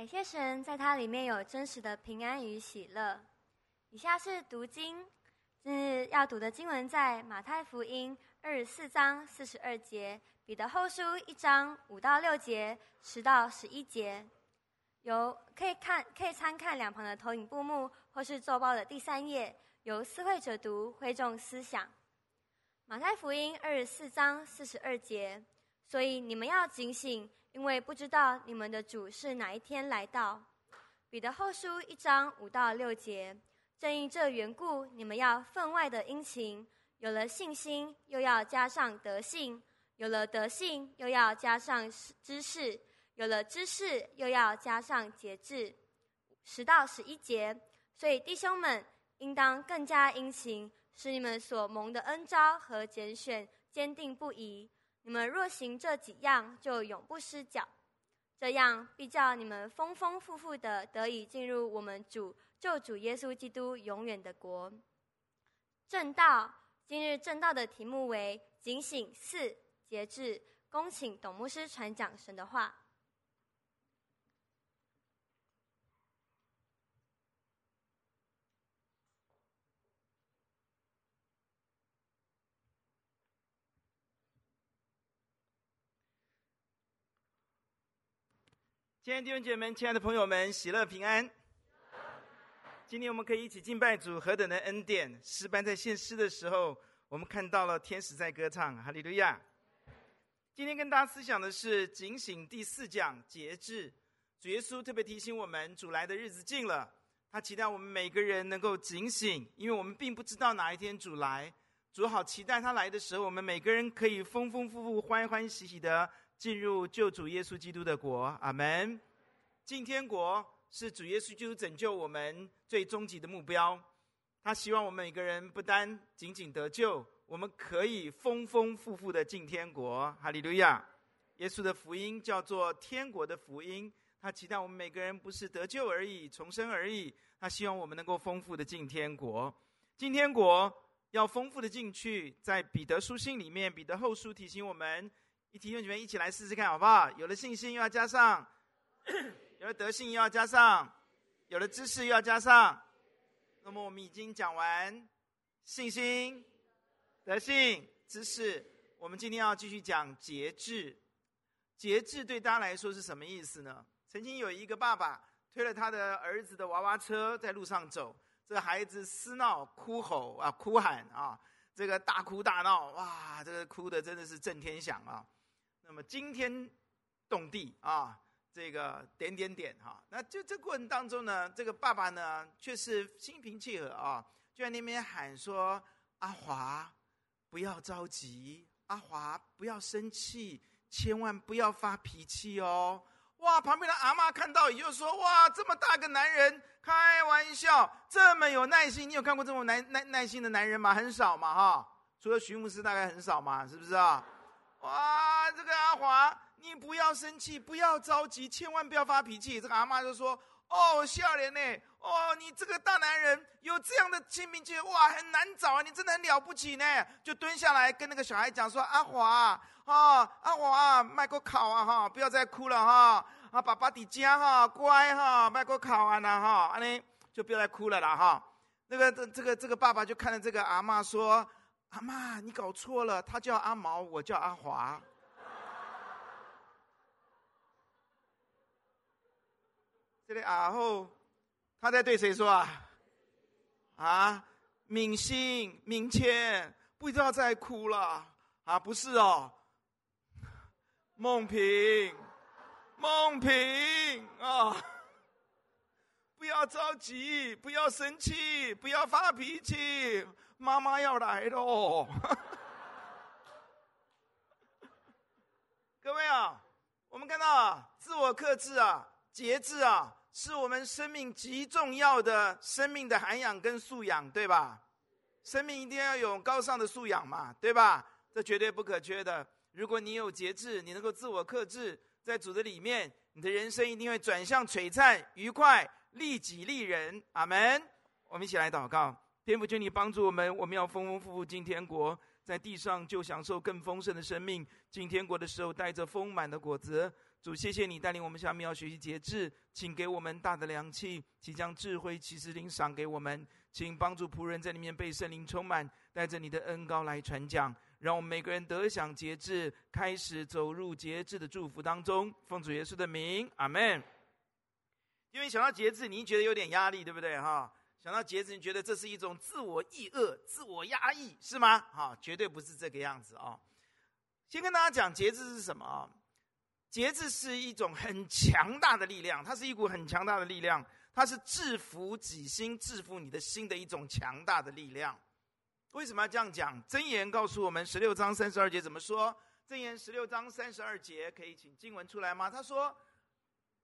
感谢神，在它里面有真实的平安与喜乐。以下是读经，今日要读的经文在马太福音二十四章四十二节，彼得后书一章五到六节，十到十一节。有可以看，可以参看两旁的投影布幕，或是周报的第三页，由思会者读，会众思想。马太福音二十四章四十二节，所以你们要警醒，因为不知道你们的主是哪一天来到。彼得后书一章五到六节，正因这缘故，你们要分外的殷勤，有了信心，又要加上德性；有了德性，又要加上知识；有了知识，又要加上节制。十到十一节，所以弟兄们应当更加殷勤。使你们所蒙的恩召和拣选坚定不移。你们若行这几样，就永不失脚。这样必叫你们丰丰富富的得以进入我们主救主耶稣基督永远的国。正道，今日正道的题目为警醒四节制。恭请董牧师传讲神的话。亲爱的弟兄姐妹们，亲爱的朋友们，喜乐平安。今天我们可以一起敬拜主，何等的恩典！诗班在献诗的时候，我们看到了天使在歌唱，哈利路亚。今天跟大家思想的是警醒第四讲节制。主耶稣特别提醒我们，主来的日子近了，他期待我们每个人能够警醒，因为我们并不知道哪一天主来。主好期待他来的时候，我们每个人可以丰丰富富、欢欢喜喜的。进入救主耶稣基督的国，阿门。进天国是主耶稣基督拯救我们最终极的目标。他希望我们每个人不单仅仅得救，我们可以丰丰富富的进天国。哈利路亚！耶稣的福音叫做天国的福音。他期待我们每个人不是得救而已，重生而已。他希望我们能够丰富的进天国。进天国要丰富的进去，在彼得书信里面，彼得后书提醒我们。一提醒你们一起来试试看好不好？有了信心又要加上，有了德性又要加上，有了知识又要加上。那么我们已经讲完信心、德性、知识，我们今天要继续讲节制。节制对大家来说是什么意思呢？曾经有一个爸爸推了他的儿子的娃娃车在路上走，这个孩子嘶闹、哭吼啊、哭喊啊，这个大哭大闹，哇，这个哭的真的是震天响啊！那么惊天动地啊，这个点点点哈，那就这过程当中呢，这个爸爸呢却是心平气和啊，就在那边喊说：“阿华，不要着急，阿华不要生气，千万不要发脾气哦。”哇，旁边的阿妈看到也就说：“哇，这么大个男人，开玩笑，这么有耐心，你有看过这么耐耐耐心的男人吗？很少嘛哈，除了徐牧师，大概很少嘛，是不是啊？”哇，这个阿华，你不要生气，不要着急，千万不要发脾气。这个阿妈就说：“哦，笑脸呢？哦，你这个大男人有这样的心平气，哇，很难找啊！你真的很了不起呢。”就蹲下来跟那个小孩讲说：“阿华啊，阿华，麦克考啊哈，不要再哭了哈，啊，爸爸的家哈，乖哈，麦克考啊那哈，安尼就不要再哭了啦哈。”那个这这个这个爸爸就看着这个阿妈说。阿妈，你搞错了，他叫阿毛，我叫阿华。这里阿后，他在对谁说啊？啊，敏心、敏谦，不要再哭了啊！不是哦，梦萍，梦萍啊！不要着急，不要生气，不要发脾气。妈妈要来喽！各位啊，我们看到啊，自我克制啊，节制啊，是我们生命极重要的生命的涵养跟素养，对吧？生命一定要有高尚的素养嘛，对吧？这绝对不可缺的。如果你有节制，你能够自我克制，在主的里面，你的人生一定会转向璀璨、愉快、利己利人。阿门！我们一起来祷告。天父，求你帮助我们，我们要丰丰富富进天国，在地上就享受更丰盛的生命。进天国的时候，带着丰满的果子。主，谢谢你带领我们下面要学习节制，请给我们大的良气，请将智慧启示灵赏给我们，请帮助仆人在里面被圣灵充满，带着你的恩膏来传讲，让我们每个人得享节制，开始走入节制的祝福当中。奉主耶稣的名，阿门。因为想到节制，你觉得有点压力，对不对？哈，想到节制，你觉得这是一种自我抑恶、自我压抑，是吗？哈，绝对不是这个样子啊。先跟大家讲节制是什么啊？节制是一种很强大的力量，它是一股很强大的力量，它是制服己心、制服你的心的一种强大的力量。为什么要这样讲？箴言告诉我们十六章三十二节怎么说？箴言十六章三十二节，可以请经文出来吗？他说：“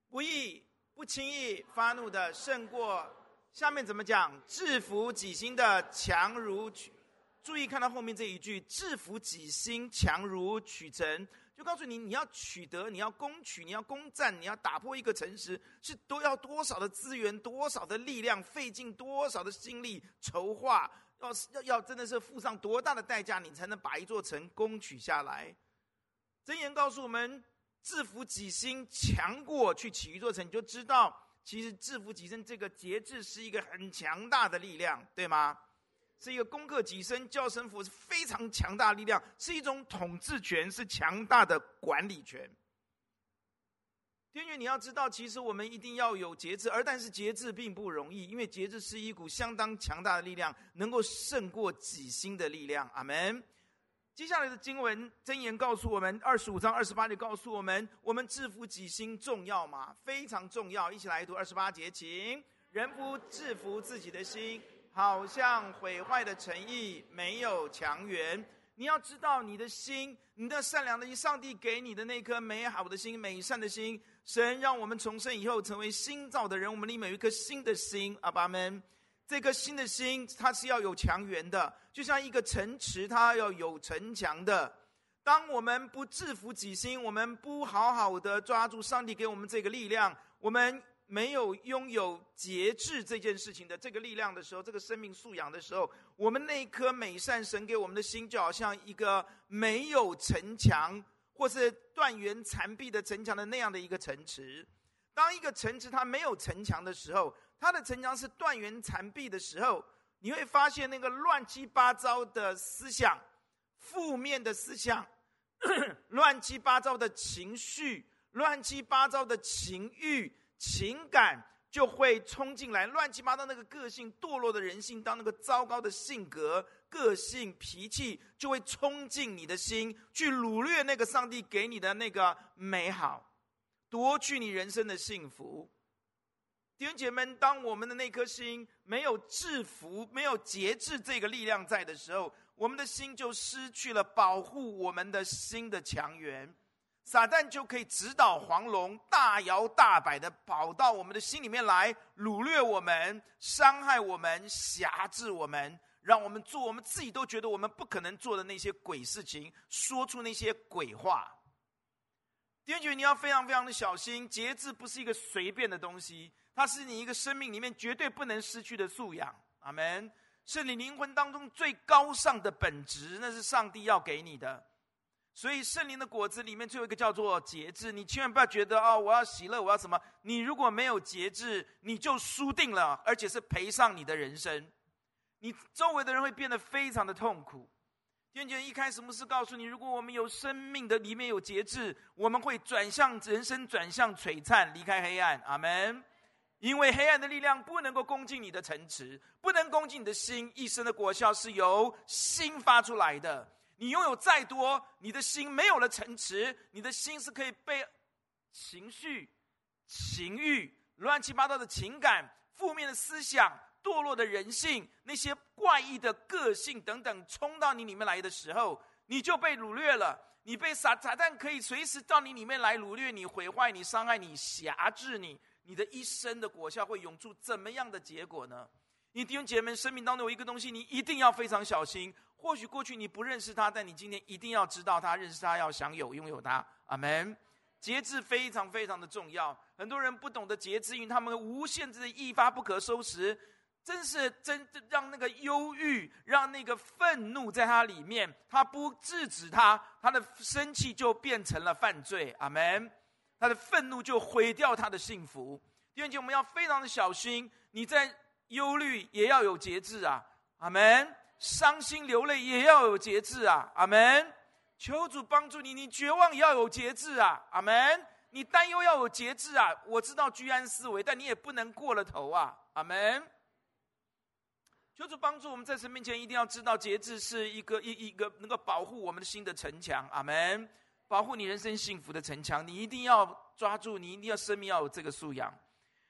不义不轻易发怒的胜过。”下面怎么讲？制服己心的强如取。注意看到后面这一句：“制服己心，强如取城。”就告诉你，你要取得，你要攻取，你要攻占，你要打破一个城池，是都要多少的资源，多少的力量，费尽多少的心力筹划，要是要要真的是付上多大的代价，你才能把一座城攻取下来？箴言告诉我们，制服己心强过去取一座城，你就知道，其实制服己身这个节制是一个很强大的力量，对吗？是一个攻克己身、叫神服是非常强大的力量，是一种统治权，是强大的管理权。天元，你要知道，其实我们一定要有节制，而但是节制并不容易，因为节制是一股相当强大的力量，能够胜过己心的力量。阿门。接下来的经文箴言告诉我们，二十五章二十八节告诉我们，我们制服己心重要吗？非常重要。一起来读二十八节，请人不制服自己的心。好像毁坏的诚意没有墙垣。你要知道，你的心，你的善良的心，上帝给你的那颗美好的心、美善的心，神让我们重生以后成为新造的人，我们里面有一颗新的心。阿爸们，这颗新的心，它是要有强援的，就像一个城池，它要有城墙的。当我们不制服己心，我们不好好的抓住上帝给我们这个力量，我们。没有拥有节制这件事情的这个力量的时候，这个生命素养的时候，我们那颗美善神给我们的心，就好像一个没有城墙或是断垣残壁的城墙的那样的一个城池。当一个城池它没有城墙的时候，它的城墙是断垣残壁的时候，你会发现那个乱七八糟的思想、负面的思想、乱七八糟的情绪、乱七八糟的情欲。情感就会冲进来，乱七八糟那个个性堕落的人性，当那个糟糕的性格、个性、脾气，就会冲进你的心，去掳掠那个上帝给你的那个美好，夺去你人生的幸福。弟兄姐妹们，当我们的那颗心没有制服、没有节制这个力量在的时候，我们的心就失去了保护我们的心的强援。撒旦就可以直捣黄龙，大摇大摆的跑到我们的心里面来，掳掠我们，伤害我们，辖制我们，让我们做我们自己都觉得我们不可能做的那些鬼事情，说出那些鬼话。弟兄姐妹，你要非常非常的小心，节制不是一个随便的东西，它是你一个生命里面绝对不能失去的素养。阿门。是你灵魂当中最高尚的本质，那是上帝要给你的。所以圣灵的果子里面最后一个叫做节制，你千万不要觉得哦，我要喜乐，我要什么？你如果没有节制，你就输定了，而且是赔上你的人生。你周围的人会变得非常的痛苦。天天一开始牧师告诉你，如果我们有生命的里面有节制，我们会转向人生，转向璀璨，离开黑暗。阿门。因为黑暗的力量不能够攻进你的城池，不能攻进你的心。一生的果效是由心发出来的。你拥有再多，你的心没有了城池，你的心是可以被情绪、情欲、乱七八糟的情感、负面的思想、堕落的人性、那些怪异的个性等等冲到你里面来的时候，你就被掳掠了。你被撒撒旦可以随时到你里面来掳掠你、毁坏你、伤害你、辖制你。你的一生的果效会涌出怎么样的结果呢？你弟兄姐妹们，生命当中有一个东西，你一定要非常小心。或许过去你不认识他，但你今天一定要知道他，认识他，要享有拥有他。阿门。节制非常非常的重要。很多人不懂得节制，因为他们无限制的一发不可收拾，真是真让那个忧郁，让那个愤怒在他里面，他不制止他，他的生气就变成了犯罪。阿门。他的愤怒就毁掉他的幸福。弟兄姐，我们要非常的小心，你在忧虑也要有节制啊，阿门。伤心流泪也要有节制啊，阿门。求主帮助你，你绝望也要有节制啊，阿门。你担忧要有节制啊，我知道居安思危，但你也不能过了头啊，阿门。求主帮助我们在神面前一定要知道节制是一个一一个能够保护我们的心的城墙，阿门。保护你人生幸福的城墙，你一定要抓住，你一定要生命要有这个素养。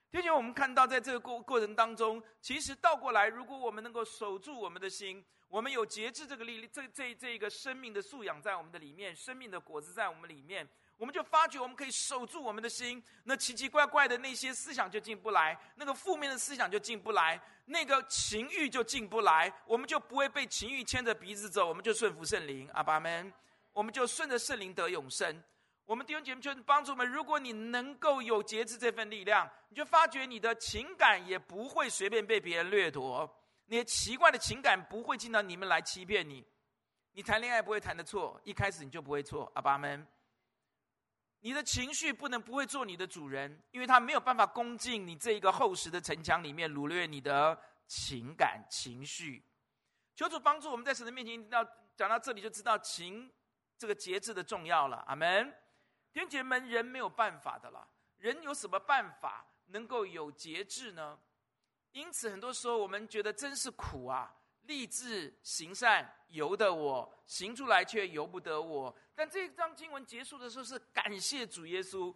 并且我们看到，在这个过过程当中，其实倒过来，如果我们能够守住我们的心，我们有节制这个力，这这这个生命的素养在我们的里面，生命的果子在我们里面，我们就发觉我们可以守住我们的心，那奇奇怪怪的那些思想就进不来，那个负面的思想就进不来，那个情欲就进不来，我们就不会被情欲牵着鼻子走，我们就顺服圣灵，阿爸们，我们就顺着圣灵得永生。我们弟兄姐妹就帮助我们，如果你能够有节制这份力量，你就发觉你的情感也不会随便被别人掠夺，那些奇怪的情感不会进到你们来欺骗你，你谈恋爱不会谈的错，一开始你就不会错，阿爸们。你的情绪不能不会做你的主人，因为他没有办法攻进你这一个厚实的城墙里面，掳掠你的情感情绪。求主帮助我们在神的面前，要讲到这里就知道情这个节制的重要了，阿门。天姐们，人没有办法的啦。人有什么办法能够有节制呢？因此，很多时候我们觉得真是苦啊！立志行善，由得我；行出来却由不得我。但这章经文结束的时候，是感谢主耶稣。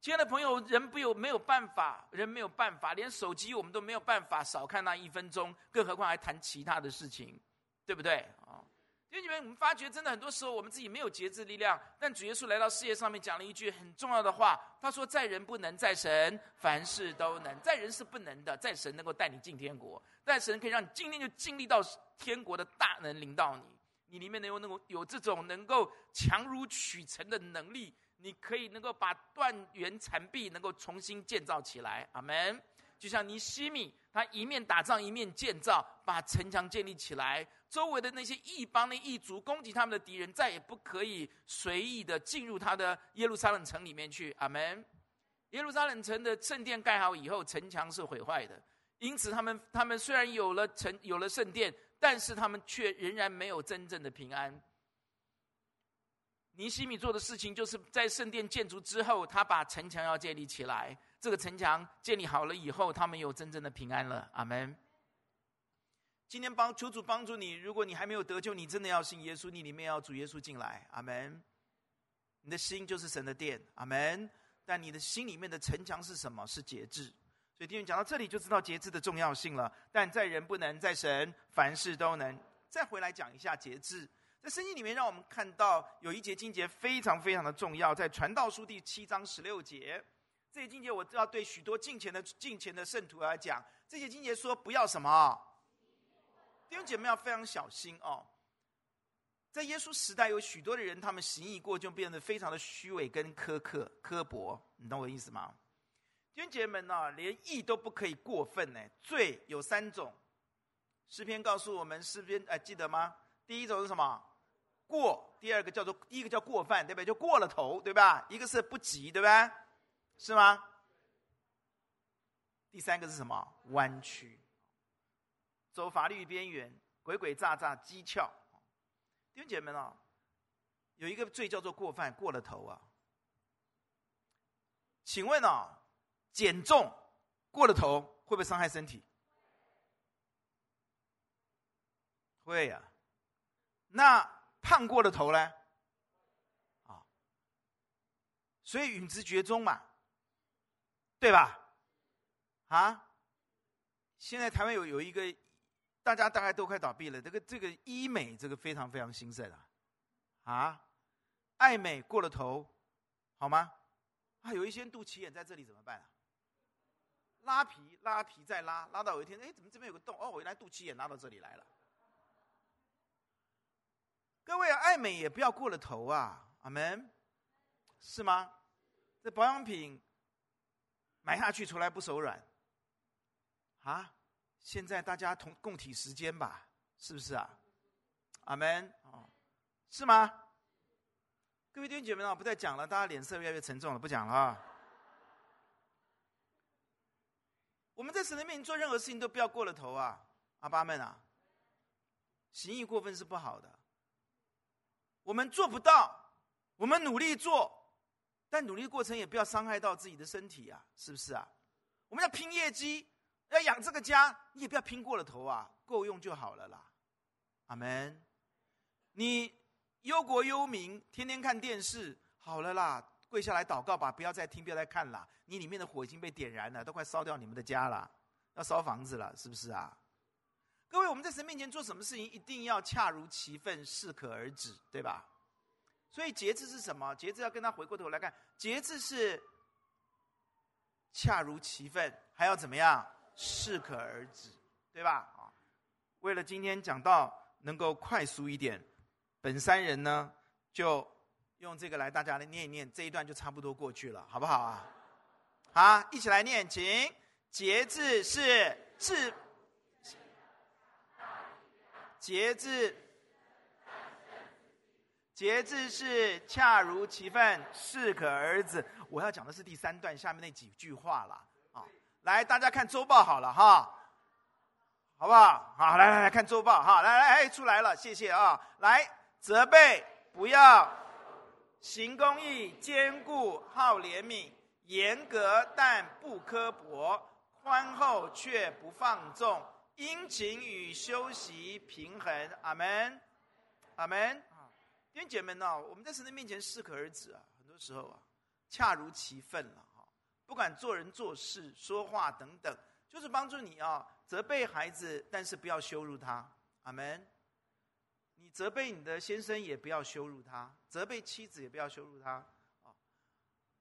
亲爱的朋友，人不有没有办法，人没有办法，连手机我们都没有办法少看那一分钟，更何况还谈其他的事情，对不对啊？因为你们，我们发觉真的很多时候，我们自己没有节制力量。但主耶稣来到事业上面，讲了一句很重要的话。他说：“在人不能，在神凡事都能。在人是不能的，在神能够带你进天国。在神可以让你今天就经历到天国的大能临到你。你里面能有那种有这种能够强如取成的能力，你可以能够把断垣残壁能够重新建造起来。阿门。就像尼希米，他一面打仗一面建造，把城墙建立起来。”周围的那些异邦的异族攻击他们的敌人，再也不可以随意的进入他的耶路撒冷城里面去。阿门。耶路撒冷城的圣殿盖好以后，城墙是毁坏的，因此他们他们虽然有了城有了圣殿，但是他们却仍然没有真正的平安。尼希米做的事情，就是在圣殿建筑之后，他把城墙要建立起来。这个城墙建立好了以后，他们有真正的平安了。阿门。今天帮求主帮助你，如果你还没有得救，你真的要信耶稣，你里面要主耶稣进来，阿门。你的心就是神的殿，阿门。但你的心里面的城墙是什么？是节制。所以弟兄讲到这里就知道节制的重要性了。但在人不能，在神凡事都能。再回来讲一下节制，在圣经里面让我们看到有一节经节非常非常的重要，在传道书第七章十六节。这些经节我知道对许多敬前的敬前的圣徒来讲，这些经节说不要什么。弟兄姐妹要非常小心哦，在耶稣时代，有许多的人，他们行义过就变得非常的虚伪跟苛刻、刻薄，你懂我意思吗？弟兄姐妹们呢，连义都不可以过分呢。罪有三种，诗篇告诉我们，诗篇哎记得吗？第一种是什么？过，第二个叫做第一个叫过犯，对不对？就过了头，对吧？一个是不及，对吧？是吗？第三个是什么？弯曲。走法律边缘，鬼鬼诈诈，讥诮。弟兄姐妹们啊，有一个罪叫做过犯，过了头啊。请问啊，减重过了头会不会伤害身体？会呀、啊。那胖过了头呢？啊，所以允之绝中嘛，对吧？啊，现在台湾有有一个。大家大概都快倒闭了。这个这个医美，这个非常非常兴盛啊，啊，爱美过了头，好吗？啊，有一些肚脐眼在这里怎么办啊？拉皮拉皮再拉，拉到有一天，哎，怎么这边有个洞？哦，我原来肚脐眼拉到这里来了。各位爱美也不要过了头啊，阿门，是吗？这保养品埋下去从来不手软，啊。现在大家同共体时间吧，是不是啊？阿门哦，是吗？各位弟兄姐妹啊，不再讲了，大家脸色越来越沉重了，不讲了啊。我们在神的面前做任何事情都不要过了头啊，阿爸们啊，行义过分是不好的。我们做不到，我们努力做，但努力的过程也不要伤害到自己的身体啊，是不是啊？我们要拼业绩，要养这个家，你也不要拼过了头啊，够用就好了啦。阿门。你。忧国忧民，天天看电视，好了啦，跪下来祷告吧，不要再听，不要再看了。你里面的火已经被点燃了，都快烧掉你们的家了，要烧房子了，是不是啊？各位，我们在神面前做什么事情，一定要恰如其分，适可而止，对吧？所以节制是什么？节制要跟他回过头来看，节制是恰如其分，还要怎么样？适可而止，对吧？啊，为了今天讲到能够快速一点。本山人呢，就用这个来，大家来念一念，这一段就差不多过去了，好不好啊？好，一起来念，请。节制是治，节制，节制是恰如其分，适可而止。我要讲的是第三段下面那几句话了啊！来，大家看周报好了哈，好不好？好，来来来看周报哈，来来哎，出来了，谢谢啊，来。责备不要，行公义，坚固好怜悯，严格但不刻薄，宽厚却不放纵，殷勤与休息平衡。阿门，阿门。弟兄姐妹们呢，我们在神的面前适可而止啊，很多时候啊，恰如其分了哈。不管做人做事说话等等，就是帮助你啊，责备孩子，但是不要羞辱他。阿门。你责备你的先生，也不要羞辱他；责备妻子，也不要羞辱他。啊，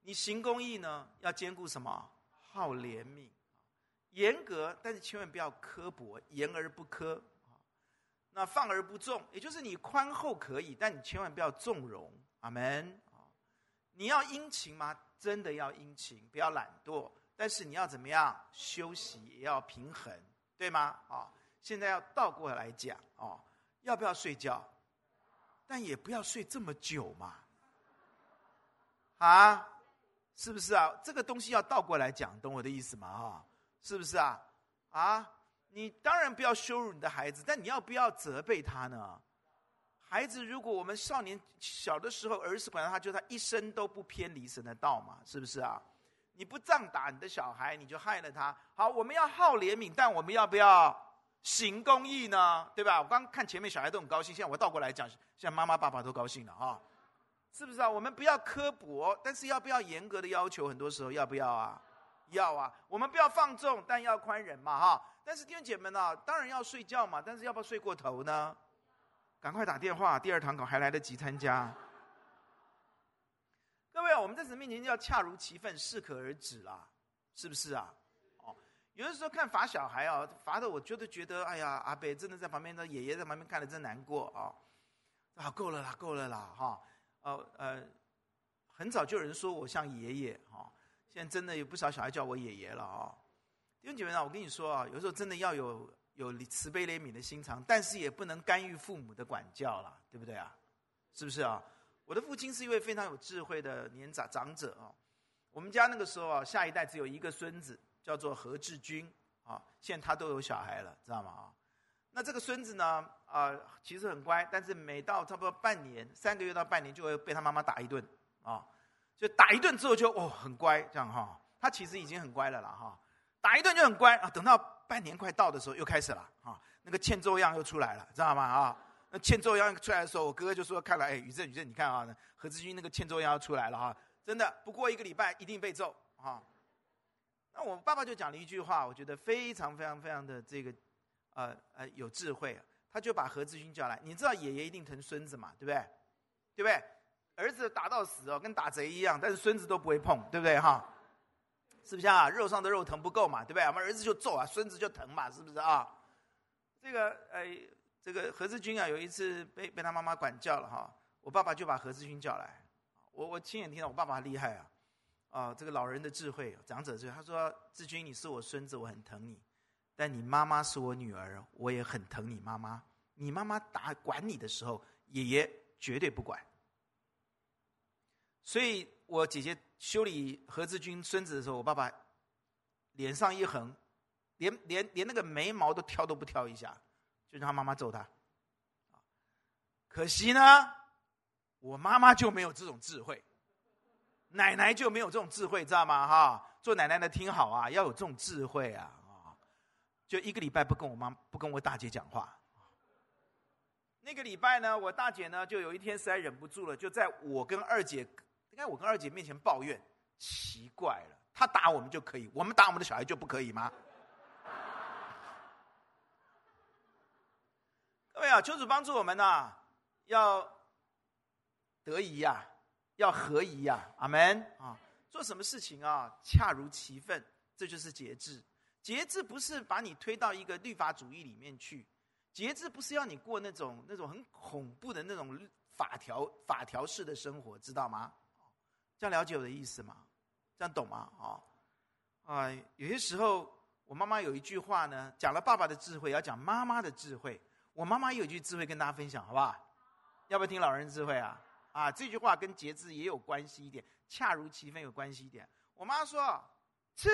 你行公义呢，要兼顾什么？好怜悯，严格，但是千万不要刻薄，严而不苛。那放而不纵，也就是你宽厚可以，但你千万不要纵容。阿门。你要殷勤吗？真的要殷勤，不要懒惰。但是你要怎么样？休息也要平衡，对吗？啊，现在要倒过来讲哦。要不要睡觉？但也不要睡这么久嘛。啊，是不是啊？这个东西要倒过来讲，懂我的意思吗？啊，是不是啊？啊，你当然不要羞辱你的孩子，但你要不要责备他呢？孩子，如果我们少年小的时候，儿时管教他，就他一生都不偏离神的道嘛，是不是啊？你不仗打你的小孩，你就害了他。好，我们要好怜悯，但我们要不要？行公义呢，对吧？我刚看前面小孩都很高兴，现在我倒过来讲，现在妈妈爸爸都高兴了啊，是不是啊？我们不要刻薄，但是要不要严格的要求？很多时候要不要啊？要啊！我们不要放纵，但要宽仁嘛，哈！但是弟兄姐妹们呢，当然要睡觉嘛，但是要不要睡过头呢？赶快打电话，第二堂课还来得及参加。各位啊，我们在神面前要恰如其分，适可而止啦，是不是啊？哦有的时候看罚小孩啊，罚的我觉得觉得，哎呀，阿北真的在旁边，的爷爷在旁边看了真难过啊！啊，够了啦，够了啦，哈，呃呃，很早就有人说我像爷爷哈，现在真的有不少小孩叫我爷爷了啊。弟兄姐妹啊，我跟你说啊，有时候真的要有有慈悲怜悯的心肠，但是也不能干预父母的管教了，对不对啊？是不是啊？我的父亲是一位非常有智慧的年长长者啊。我们家那个时候啊，下一代只有一个孙子。叫做何志军啊，现在他都有小孩了，知道吗？啊，那这个孙子呢，啊，其实很乖，但是每到差不多半年、三个月到半年，就会被他妈妈打一顿啊，就打一顿之后就哦很乖，这样哈，他其实已经很乖了啦哈，打一顿就很乖啊，等到半年快到的时候又开始了啊，那个欠揍样又出来了，知道吗？啊，那欠揍样出来的时候，我哥哥就说：“看来，哎，宇正宇正，你看啊，何志军那个欠揍样要出来了哈，真的，不过一个礼拜一定被揍啊。”那我爸爸就讲了一句话，我觉得非常非常非常的这个，呃呃有智慧。他就把何志军叫来，你知道爷爷一定疼孙子嘛，对不对？对不对？儿子打到死哦，跟打贼一样，但是孙子都不会碰，对不对哈？是不是啊？肉上的肉疼不够嘛，对不对？我们儿子就揍啊，孙子就疼嘛，是不是啊？这个呃，这个何志军啊，有一次被被他妈妈管教了哈，我爸爸就把何志军叫来，我我亲眼听到我爸爸厉害啊。啊、这个老人的智慧，长者智慧。他说：“志军，你是我孙子，我很疼你；但你妈妈是我女儿，我也很疼你妈妈。你妈妈打管你的时候，爷爷绝对不管。所以我姐姐修理何志军孙子的时候，我爸爸脸上一横，连连连那个眉毛都挑都不挑一下，就让他妈妈揍他。可惜呢，我妈妈就没有这种智慧，奶奶就没有这种智慧，知道吗？哈，做奶奶的听好啊，要有这种智慧啊啊！就一个礼拜不跟我妈不跟我大姐讲话。那个礼拜呢，我大姐呢就有一天实在忍不住了，就在我跟二姐，在我跟二姐面前抱怨，奇怪了，她打我们就可以，我们打我们的小孩就不可以吗？各位啊，求主帮助我们呐、要得宜呀、啊，要合宜呀、啊，阿门啊！做什么事情啊，恰如其分，这就是节制。节制不是把你推到一个律法主义里面去。节制不是要你过那种那种很恐怖的那种法条法条式的生活，知道吗？这样了解我的意思吗？这样懂吗？啊、哦、啊，有些时候我妈妈有一句话呢，讲了爸爸的智慧，要讲妈妈的智慧。我妈妈有一句智慧跟大家分享，好不好？要不要听老人智慧啊？啊，这句话跟节制也有关系一点，恰如其分有关系一点。我妈说：“吃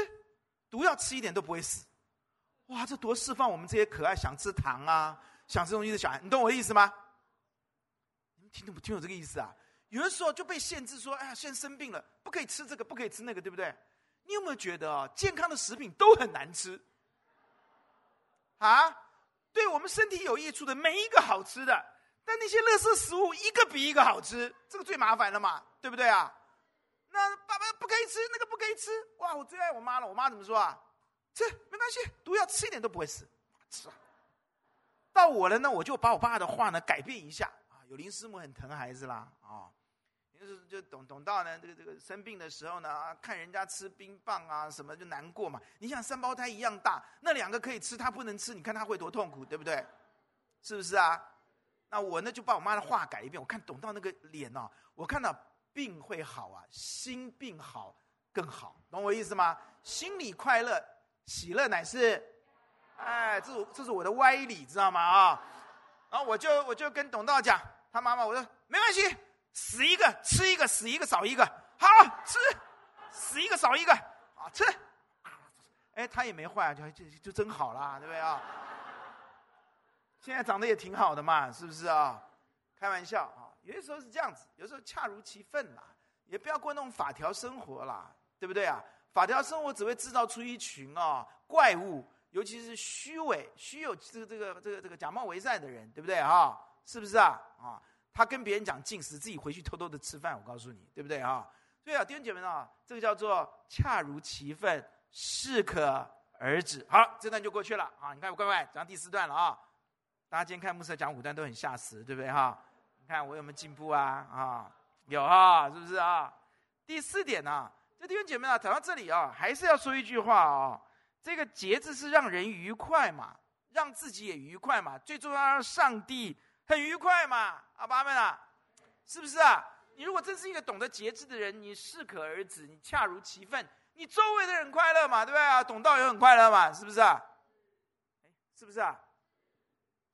毒药吃一点都不会死。”哇，这多释放我们这些可爱想吃糖啊、想吃东西的小孩，你懂我的意思吗？你们听懂不听懂这个意思啊？有的时候就被限制说，哎呀，现在生病了，不可以吃这个，不可以吃那个，对不对？你有没有觉得啊，健康的食品都很难吃？啊，对我们身体有益处的每一个好吃的，但那些垃圾食物一个比一个好吃，这个最麻烦了嘛，对不对啊？那爸爸不可以吃，那个不可以吃，哇，我最爱我妈了，我妈怎么说啊？吃没关系，毒药吃一点都不会死，吃啊。到我了呢，我就把我爸的话呢改变一下啊。有林师母很疼孩子啦啊，就是就懂懂到呢这个这个生病的时候呢，看人家吃冰棒啊什么就难过嘛。你想三胞胎一样大，那两个可以吃，他不能吃，你看他会多痛苦，对不对？是不是啊？那我呢就把我妈的话改一遍，我看董到那个脸哦，我看到病会好啊，心病好更好，懂我意思吗？心里快乐。喜乐乃是，哎，这是这是我的歪理，知道吗？啊，然后我就我就跟董道讲，他妈妈我说没关系，死一个吃一个，死一个少一个，好吃，死一个少一个，啊吃，哎他也没坏，就就就真好了，对不对啊？现在长得也挺好的嘛，是不是啊？开玩笑啊，有些时候是这样子，有时候恰如其分啦，也不要过那种法条生活啦，对不对啊？法条生活只会制造出一群啊、哦、怪物，尤其是虚伪、虚有这个这个这个这个假冒伪善的人，对不对啊？是不是啊？啊，他跟别人讲禁食，自己回去偷偷的吃饭，我告诉你，对不对啊？所以啊，弟兄姐妹啊，这个叫做恰如其分，适可而止。好，这段就过去了啊。你看我乖乖讲第四段了啊。大家今天看牧师讲五段都很吓死，对不对哈？你看我有没有进步啊？啊，有啊，是不是啊？第四点呢、啊？弟兄姐妹啊，讲到这里啊，还是要说一句话啊。这个节制是让人愉快嘛，让自己也愉快嘛，最重要让上帝很愉快嘛。阿爸们啊，是不是啊？你如果真是一个懂得节制的人，你适可而止，你恰如其分，你周围的人快乐嘛，对不对啊？懂道也很快乐嘛，是不是啊？是不是啊？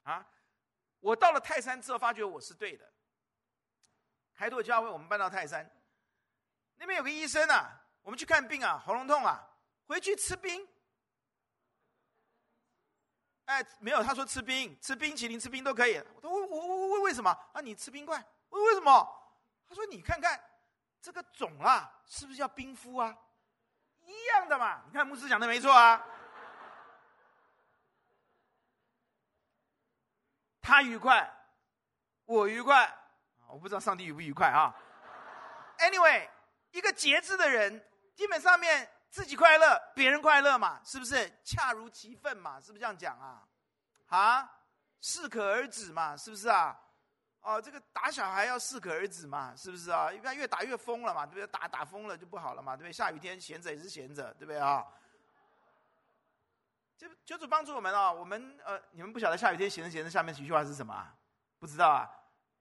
啊，我到了泰山之后，发觉我是对的。开拓教会，我们搬到泰山。那边有个医生啊，我们去看病啊，喉咙痛啊，回去吃冰。哎，没有，他说吃冰，吃冰淇淋，吃冰都可以。我说我我我为为什么啊？你吃冰块，为为什么？他说你看看这个肿啊，是不是叫冰敷啊？一样的嘛，你看牧师讲的没错啊。他愉快，我愉快，我不知道上帝愉不愉快啊。Anyway。一个节制的人，基本上面自己快乐，别人快乐嘛，是不是？恰如其分嘛，是不是这样讲啊？啊，适可而止嘛，是不是啊？哦，这个打小孩要适可而止嘛，是不是啊？一般越打越疯了嘛，对不对？打打疯了就不好了嘛，对不对？下雨天闲着也是闲着，对不对啊？就求主帮助我们啊！我们呃，你们不晓得下雨天闲着闲着，下面一句话是什么啊？不知道啊？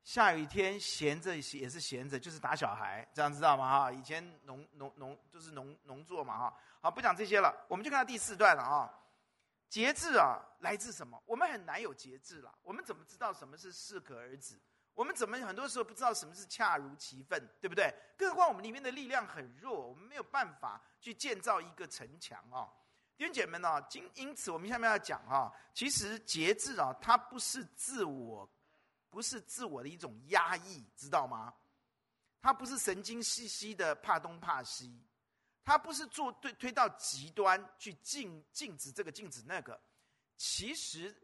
下雨天闲着也是闲着，就是打小孩，这样知道吗？哈，以前农农农就是农农作嘛，哈。好，不讲这些了，我们就看到第四段了啊。节制啊，来自什么？我们很难有节制了。我们怎么知道什么是适可而止？我们怎么很多时候不知道什么是恰如其分，对不对？更何况我们里面的力量很弱，我们没有办法去建造一个城墙啊。弟兄姐妹们呢，今因此我们下面要讲啊，其实节制啊，它不是自我，不是自我的一种压抑，知道吗？它不是神经兮兮的怕东怕西，它不是做对推到极端去禁禁止这个禁止那个，其实。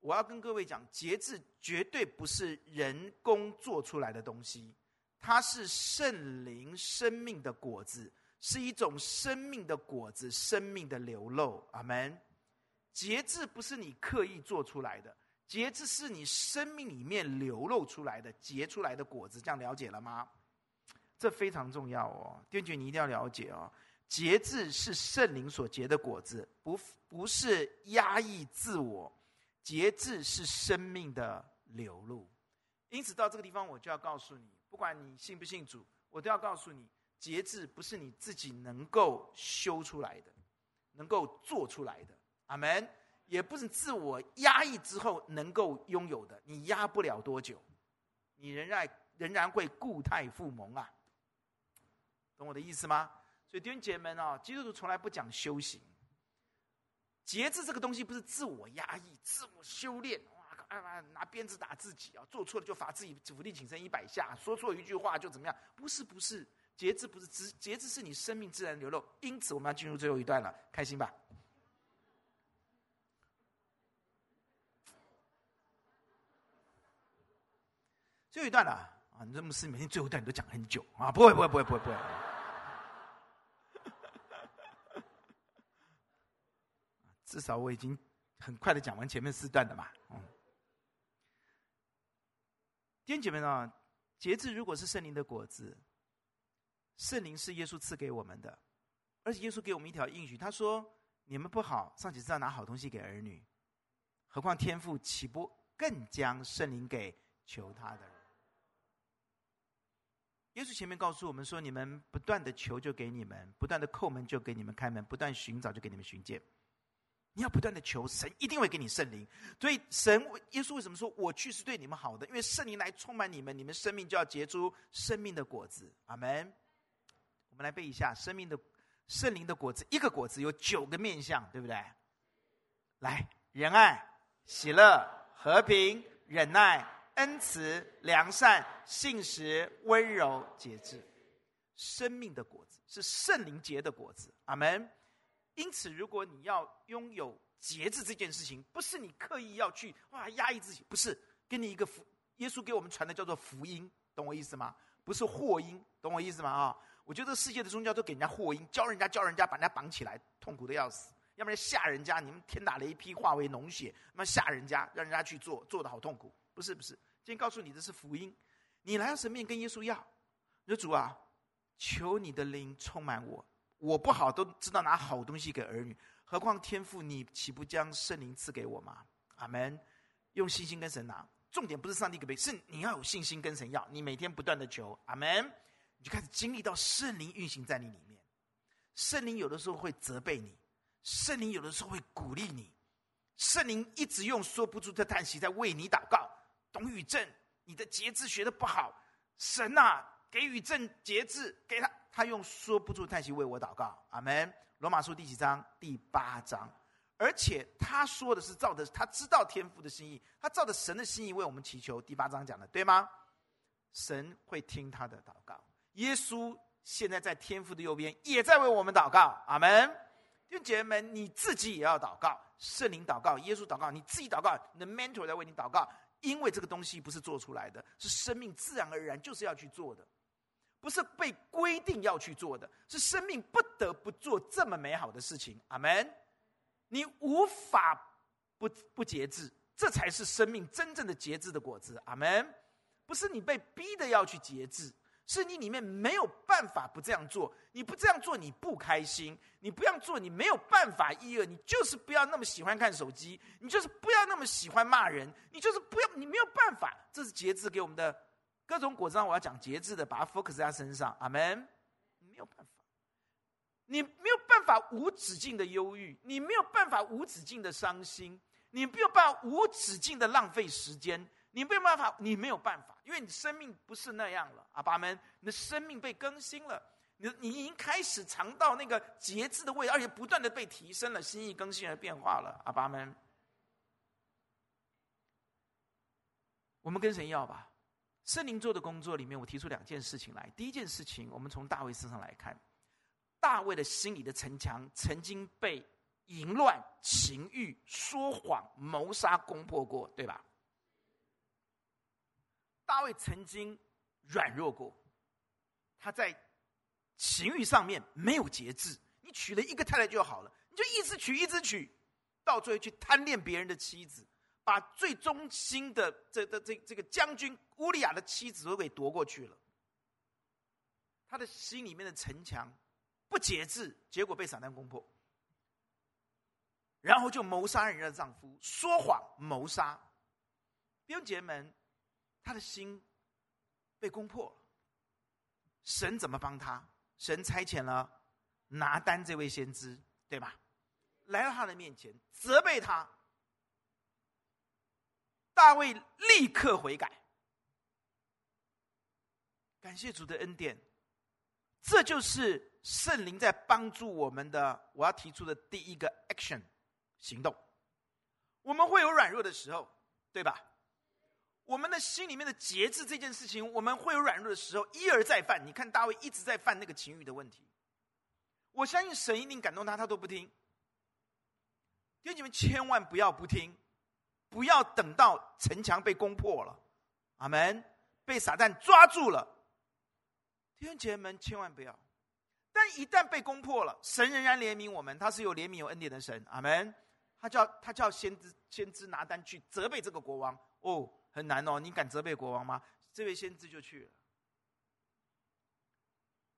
我要跟各位讲，节制绝对不是人工做出来的东西，它是圣灵生命的果子，是一种生命的果子，生命的流露。阿门。节制不是你刻意做出来的，节制是你生命里面流露出来的，结出来的果子。这样了解了吗？这非常重要哦，弟兄你一定要了解哦。节制是圣灵所结的果子，不不是压抑自我。节制是生命的流露，因此到这个地方，我就要告诉你，不管你信不信主，我都要告诉你，节制不是你自己能够修出来的，能够做出来的。阿门。也不是自我压抑之后能够拥有的，你压不了多久，你仍然仍然会故态复萌啊，懂我的意思吗？所以弟兄姐妹们啊，基督徒从来不讲修行。节制这个东西不是自我压抑、自我修炼，哇，拿鞭子打自己啊，做错了就罚自己伏地挺身一百下，说错一句话就怎么样？不是，不是，节制不是，节节制是你生命自然流露。因此，我们要进入最后一段了，开心吧？最后一段了啊！你这牧师每天最后一段你都讲很久啊？不会，不会，不会，不会，不会。至少我已经很快的讲完前面四段的嘛，嗯。弟兄姐妹啊，节制如果是圣灵的果子，圣灵是耶稣赐给我们的，而且耶稣给我们一条应许，他说：“你们不好，尚且知道拿好东西给儿女，何况天父岂不更将圣灵给求他的人？”耶稣前面告诉我们说：“你们不断的求，就给你们；不断的叩门，就给你们开门；不断寻找，就给你们寻见。”你要不断的求神，一定会给你圣灵。所以神耶稣为什么说我去是对你们好的？因为圣灵来充满你们，你们生命就要结出生命的果子。阿门。我们来背一下生命的圣灵的果子，一个果子有九个面相，对不对？来，仁爱、喜乐、和平、忍耐、恩慈、良善、信实、温柔、节制。生命的果子是圣灵结的果子。阿门。因此，如果你要拥有节制这件事情，不是你刻意要去哇压抑自己，不是给你一个福，耶稣给我们传的叫做福音，懂我意思吗？不是祸因，懂我意思吗？啊，我觉得世界的宗教都给人家祸因，教人家教人家把人家绑起来，痛苦的要死；要不然吓人家，你们天打雷劈化为脓血，那么吓人家，让人家去做，做的好痛苦。不是不是，今天告诉你的是福音，你来到神面跟耶稣要，你说主啊，求你的灵充满我。我不好都知道拿好东西给儿女，何况天父，你岂不将圣灵赐给我吗？阿门。用信心跟神拿，重点不是上帝给不给，是你要有信心跟神要。你每天不断的求，阿门，你就开始经历到圣灵运行在你里面。圣灵有的时候会责备你，圣灵有的时候会鼓励你，圣灵一直用说不出的叹息在为你祷告。董宇正，你的节制学的不好，神啊，给宇正节制，给他。他用说不出叹息为我祷告，阿门。罗马书第几章？第八章。而且他说的是照着他知道天父的心意，他照着神的心意为我们祈求。第八章讲的对吗？神会听他的祷告。耶稣现在在天父的右边，也在为我们祷告，阿门。弟兄姐妹们，你自己也要祷告，圣灵祷告，耶稣祷告，你自己祷告，你的 mentor 在为你祷告，因为这个东西不是做出来的，是生命自然而然就是要去做的。不是被规定要去做的，是生命不得不做这么美好的事情。阿门。你无法不不节制，这才是生命真正的节制的果子。阿门。不是你被逼的要去节制，是你里面没有办法不这样做。你不这样做，你不开心；你不要做，你没有办法抑压。你就是不要那么喜欢看手机，你就是不要那么喜欢骂人，你就是不要，你没有办法。这是节制给我们的。各种果子上，我要讲节制的，把它 focus 在他身上。阿门。你没有办法，你没有办法无止境的忧郁，你没有办法无止境的伤心，你没有办法无止境的浪费时间，你没有办法，你没有办法，因为你生命不是那样了。阿爸们，你的生命被更新了，你你已经开始尝到那个节制的味道，而且不断的被提升了，心意更新而变化了。阿爸们，我们跟谁要吧。圣灵做的工作里面，我提出两件事情来。第一件事情，我们从大卫身上来看，大卫的心里的城墙曾经被淫乱、情欲、说谎、谋杀攻破过，对吧？大卫曾经软弱过，他在情欲上面没有节制。你娶了一个太太就好了，你就一直娶，一直娶，到最后去贪恋别人的妻子。把最忠心的这这这这个将军乌利亚的妻子都给夺过去了，他的心里面的城墙不节制，结果被撒旦攻破，然后就谋杀人家的丈夫，说谎谋杀，弟兄姐妹们，他的心被攻破了，神怎么帮他？神差遣了拿单这位先知，对吧？来到他的面前，责备他。大卫立刻悔改，感谢主的恩典，这就是圣灵在帮助我们的。我要提出的第一个 action 行动。我们会有软弱的时候，对吧？我们的心里面的节制这件事情，我们会有软弱的时候，一而再犯。你看大卫一直在犯那个情欲的问题，我相信神一定感动他，他都不听。弟兄姐妹，千万不要不听。不要等到城墙被攻破了，阿门，被撒旦抓住了，弟兄姐妹们千万不要。但一旦被攻破了，神仍然怜悯我们，他是有怜悯有恩典的神，阿门。他叫他叫先知先知拿单去责备这个国王，哦，很难哦，你敢责备国王吗？这位先知就去了。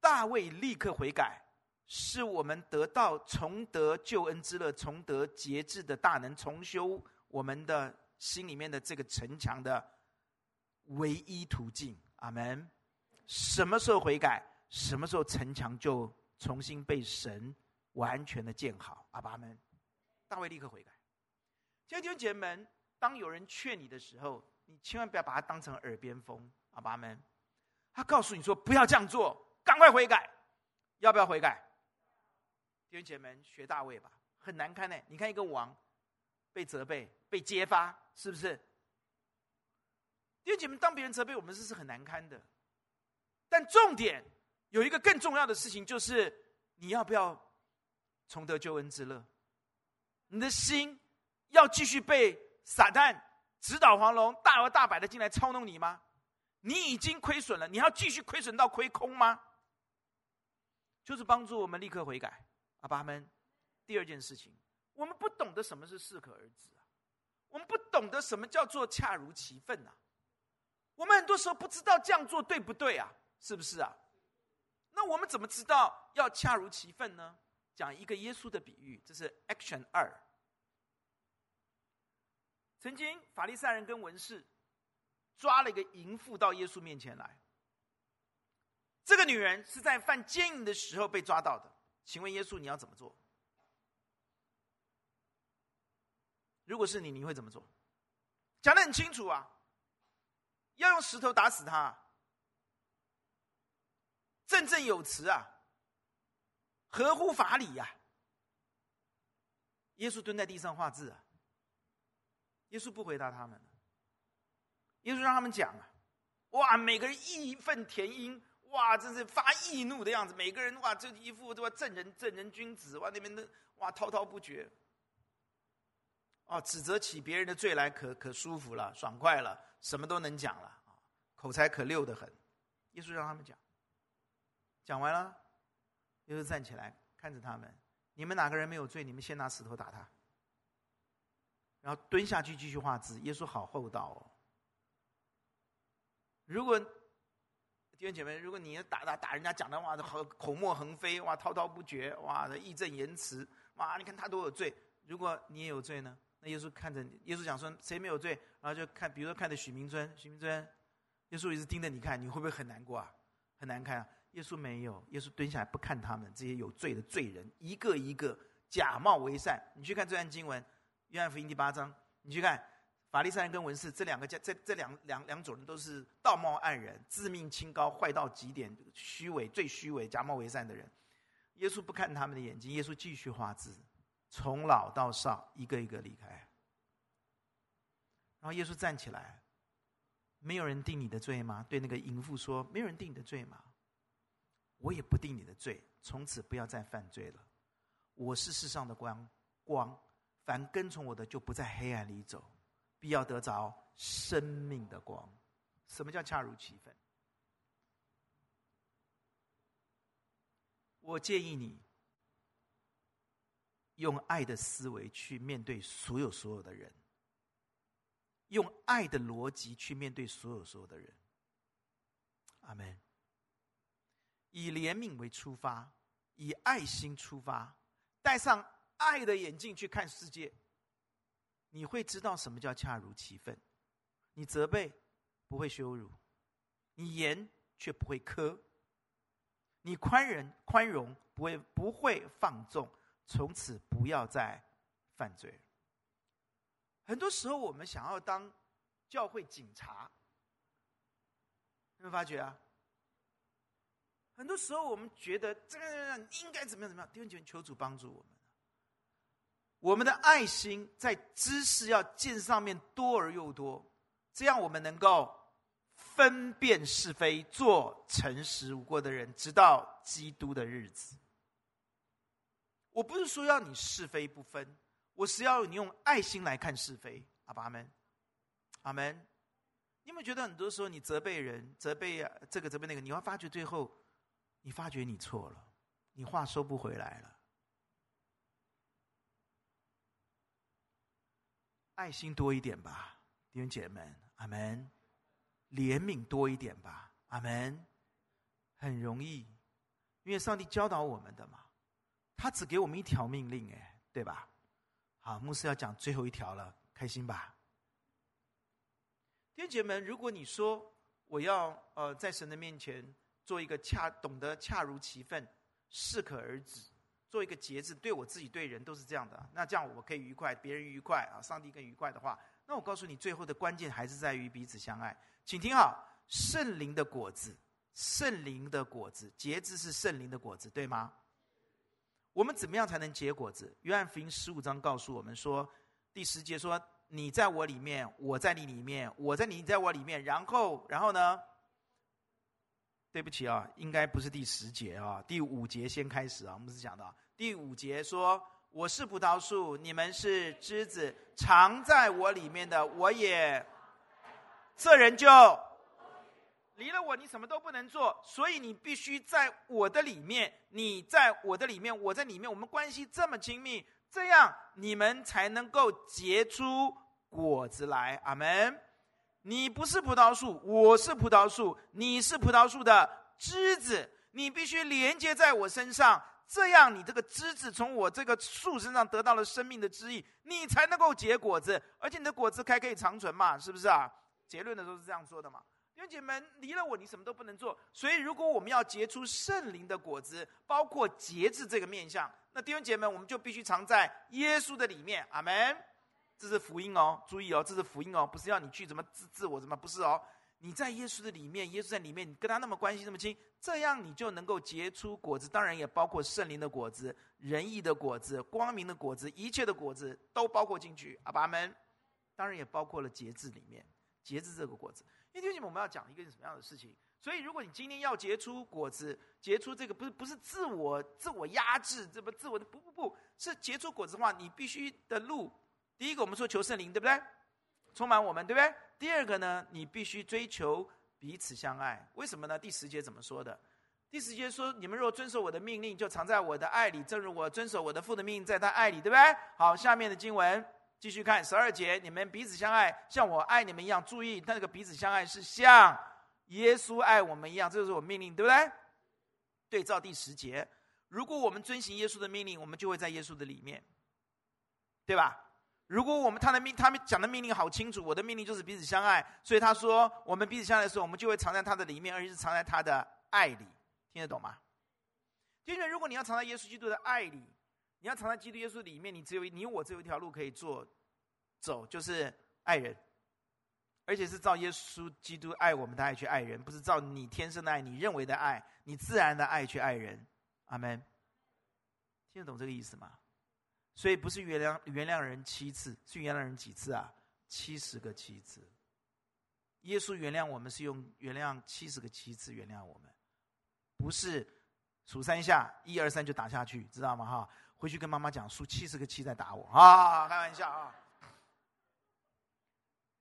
大卫立刻悔改，是我们得到重得救恩之乐、重得节制的大能，重修。我们的心里面的这个城墙的唯一途径，阿门。什么时候悔改，什么时候城墙就重新被神完全的建好，阿爸们。大卫立刻悔改。弟兄姐妹们，当有人劝你的时候，你千万不要把它当成耳边风，阿爸们。他告诉你说不要这样做，赶快悔改，要不要悔改？弟兄姐妹们，学大卫吧，很难堪呢。你看一个王。被责备、被揭发，是不是？弟兄姐妹，当别人责备我们，这是很难堪的。但重点有一个更重要的事情，就是你要不要重得救恩之乐？你的心要继续被撒旦直捣黄龙、大摇大摆的进来操弄你吗？你已经亏损了，你要继续亏损到亏空吗？就是帮助我们立刻悔改，阿爸们。第二件事情。我们不懂得什么是适可而止啊，我们不懂得什么叫做恰如其分啊，我们很多时候不知道这样做对不对啊，是不是啊？那我们怎么知道要恰如其分呢？讲一个耶稣的比喻，这是 Action 二。曾经法利赛人跟文士抓了一个淫妇到耶稣面前来，这个女人是在犯奸淫的时候被抓到的，请问耶稣你要怎么做？如果是你，你会怎么做？讲得很清楚啊，要用石头打死他，振振有词啊，合乎法理呀、耶稣蹲在地上画字啊，耶稣不回答他们，耶稣让他们讲啊，哇，每个人义愤填膺，哇，真是发易怒的样子，每个人哇，这一副对吧，正人正人君子，哇，那边的哇滔滔不绝。哦，指责起别人的罪来可可舒服了，爽快了，什么都能讲了，口才可溜得很。耶稣让他们讲，讲完了，耶稣站起来看着他们：“你们哪个人没有罪？你们先拿石头打他。”然后蹲下去继续画字。耶稣好厚道哦。如果弟兄姐妹，如果你打打打人家讲的话，口口沫横飞，哇，滔滔不绝，哇，义正言辞，哇，你看他都有罪。如果你也有罪呢？那耶稣看着你，耶稣讲说谁没有罪，然后就看，比如说看着许明尊，许明尊，耶稣一直盯着你看，你会不会很难过啊？很难看啊？耶稣没有，耶稣蹲下来不看他们这些有罪的罪人，一个一个假冒为善。你去看这段经文，约翰福音第八章，你去看法利赛人跟文士这两个家，这这两两两种人都是道貌岸然、自命清高、坏到极点、虚伪、最虚伪、假冒为善的人。耶稣不看他们的眼睛，耶稣继续画字，从老到少，一个一个离开。然后耶稣站起来，没有人定你的罪吗？对那个淫妇说：“没有人定你的罪吗？我也不定你的罪，从此不要再犯罪了。我是世上的光，光，凡跟从我的，就不在黑暗里走。”必要得着生命的光。什么叫恰如其分？我建议你用爱的思维去面对所有所有的人，用爱的逻辑去面对所有所有的人。阿门。以怜悯为出发，以爱心出发，带上爱的眼镜去看世界。你会知道什么叫恰如其分，你责备不会羞辱，你严却不会苛，你宽仁宽容不会不会放纵，从此不要再犯罪。很多时候我们想要当教会警察，有没有发觉啊？很多时候我们觉得这个应该怎么样怎么样，弟兄姐妹，求主帮助我们。我们的爱心在知识要见上面多而又多，这样我们能够分辨是非，做诚实无过的人，直到基督的日子。我不是说要你是非不分，我是要你用爱心来看是非。阿们，阿门。你有没有觉得很多时候你责备人，责备这个责备那个，你会发觉最后，你发觉你错了，你话收不回来了。爱心多一点吧，弟兄姐妹们，阿门。怜悯多一点吧，阿门。很容易，因为上帝教导我们的嘛，他只给我们一条命令，哎，对吧？好，牧师要讲最后一条了，开心吧？弟兄姐妹们，如果你说我要呃在神的面前做一个恰懂得恰如其分、适可而止。做一个节制，对我自己、对人都是这样的。那这样我可以愉快，别人愉快啊，上帝更愉快的话，那我告诉你，最后的关键还是在于彼此相爱。请听好，圣灵的果子，圣灵的果子，节制是圣灵的果子，对吗？我们怎么样才能结果子？约翰福音十五章告诉我们说，第十节说：“你在我里面，我在你里面，我在你在我里面。”然后，然后呢？对不起啊，应该不是第十节啊，第五节先开始啊，我们是讲的。第五节说：“我是葡萄树，你们是枝子，藏在我里面的，我也，这人就离了我，你什么都不能做。所以你必须在我的里面，你在我的里面，我在里面，我们关系这么亲密，这样你们才能够结出果子来。阿门。你不是葡萄树，我是葡萄树，你是葡萄树的枝子，你必须连接在我身上。”这样，你这个枝子从我这个树身上得到了生命的汁液，你才能够结果子，而且你的果子还可以长存嘛，是不是啊？结论的都是这样说的嘛。弟兄姐妹们，离了我，你什么都不能做。所以，如果我们要结出圣灵的果子，包括节制这个面相，那弟兄姐妹们，我们就必须藏在耶稣的里面。阿门。这是福音哦，注意哦，这是福音哦，不是要你去怎么自自我怎么，不是哦。你在耶稣的里面，耶稣在里面，你跟他那么关系那么亲，这样你就能够结出果子，当然也包括圣灵的果子、仁义的果子、光明的果子，一切的果子都包括进去。阿们，当然也包括了节制里面，节制这个果子。因为今天我们要讲一个什么样的事情？所以如果你今天要结出果子，结出这个不是不是自我自我压制，这不自我的不不不是结出果子的话，你必须的路，第一个我们说求圣灵，对不对？充满我们，对不对？第二个呢，你必须追求彼此相爱。为什么呢？第十节怎么说的？第十节说：“你们若遵守我的命令，就藏在我的爱里，正如我遵守我的父的命令，在他爱里，对不对？”好，下面的经文继续看十二节：“你们彼此相爱，像我爱你们一样。”注意，他那个彼此相爱是像耶稣爱我们一样，这就是我命令，对不对？对照第十节，如果我们遵行耶稣的命令，我们就会在耶稣的里面，对吧？如果我们他的命，他们讲的命令好清楚，我的命令就是彼此相爱。所以他说，我们彼此相爱的时候，我们就会藏在他的里面，而且是藏在他的爱里。听得懂吗？因为如果你要藏在耶稣基督的爱里，你要藏在基督耶稣里面，你只有你我只有一条路可以做走，就是爱人，而且是照耶稣基督爱我们的爱去爱人，不是照你天生的爱、你认为的爱、你自然的爱去爱人。阿门。听得懂这个意思吗？所以不是原谅原谅人七次，是原谅人几次啊？七十个七次。耶稣原谅我们是用原谅七十个七次原谅我们，不是数三下一二三就打下去，知道吗？哈，回去跟妈妈讲数七十个七再打我啊！开玩笑啊！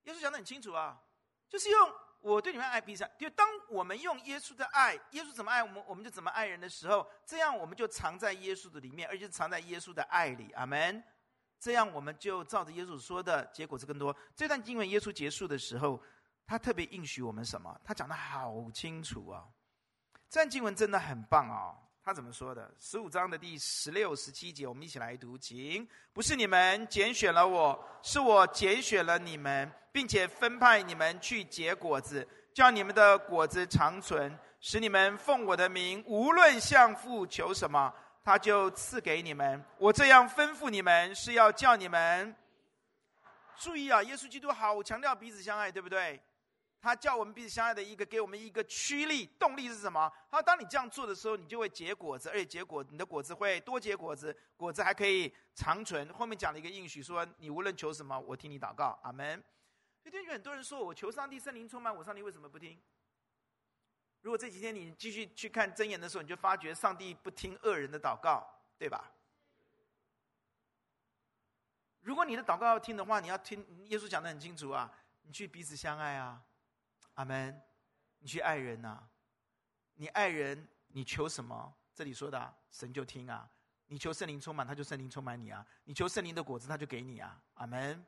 耶稣讲的很清楚啊，就是用我对你们爱比上，就当我们用耶稣的爱，耶稣怎么爱我们，我们就怎么爱人的时候，这样我们就藏在耶稣的里面，而且藏在耶稣的爱里。阿门。这样我们就照着耶稣说的结果是更多。这段经文耶稣结束的时候。他特别应许我们什么？他讲的好清楚啊！这段经文真的很棒啊。他怎么说的？十五章的第十六、十七节，我们一起来读。请，不是你们拣选了我，是我拣选了你们，并且分派你们去结果子，叫你们的果子长存，使你们奉我的名，无论向父求什么，他就赐给你们。我这样吩咐你们，是要叫你们注意啊！耶稣基督好强调彼此相爱，对不对？他叫我们彼此相爱的一个，给我们一个驱力、动力是什么？他：当你这样做的时候，你就会结果子，而且结果，你的果子会多结果子，果子还可以长存。后面讲了一个应许，说：你无论求什么，我听你祷告。阿门。所以，很多人说我求上帝圣灵充满我，上帝为什么不听？如果这几天你继续去看箴言的时候，你就发觉上帝不听恶人的祷告，对吧？如果你的祷告要听的话，你要听耶稣讲的很清楚啊，你去彼此相爱啊。阿门，你去爱人呐、你爱人，你求什么？这里说的、神就听啊。你求圣灵充满，他就圣灵充满你啊。你求圣灵的果子，他就给你啊。阿门。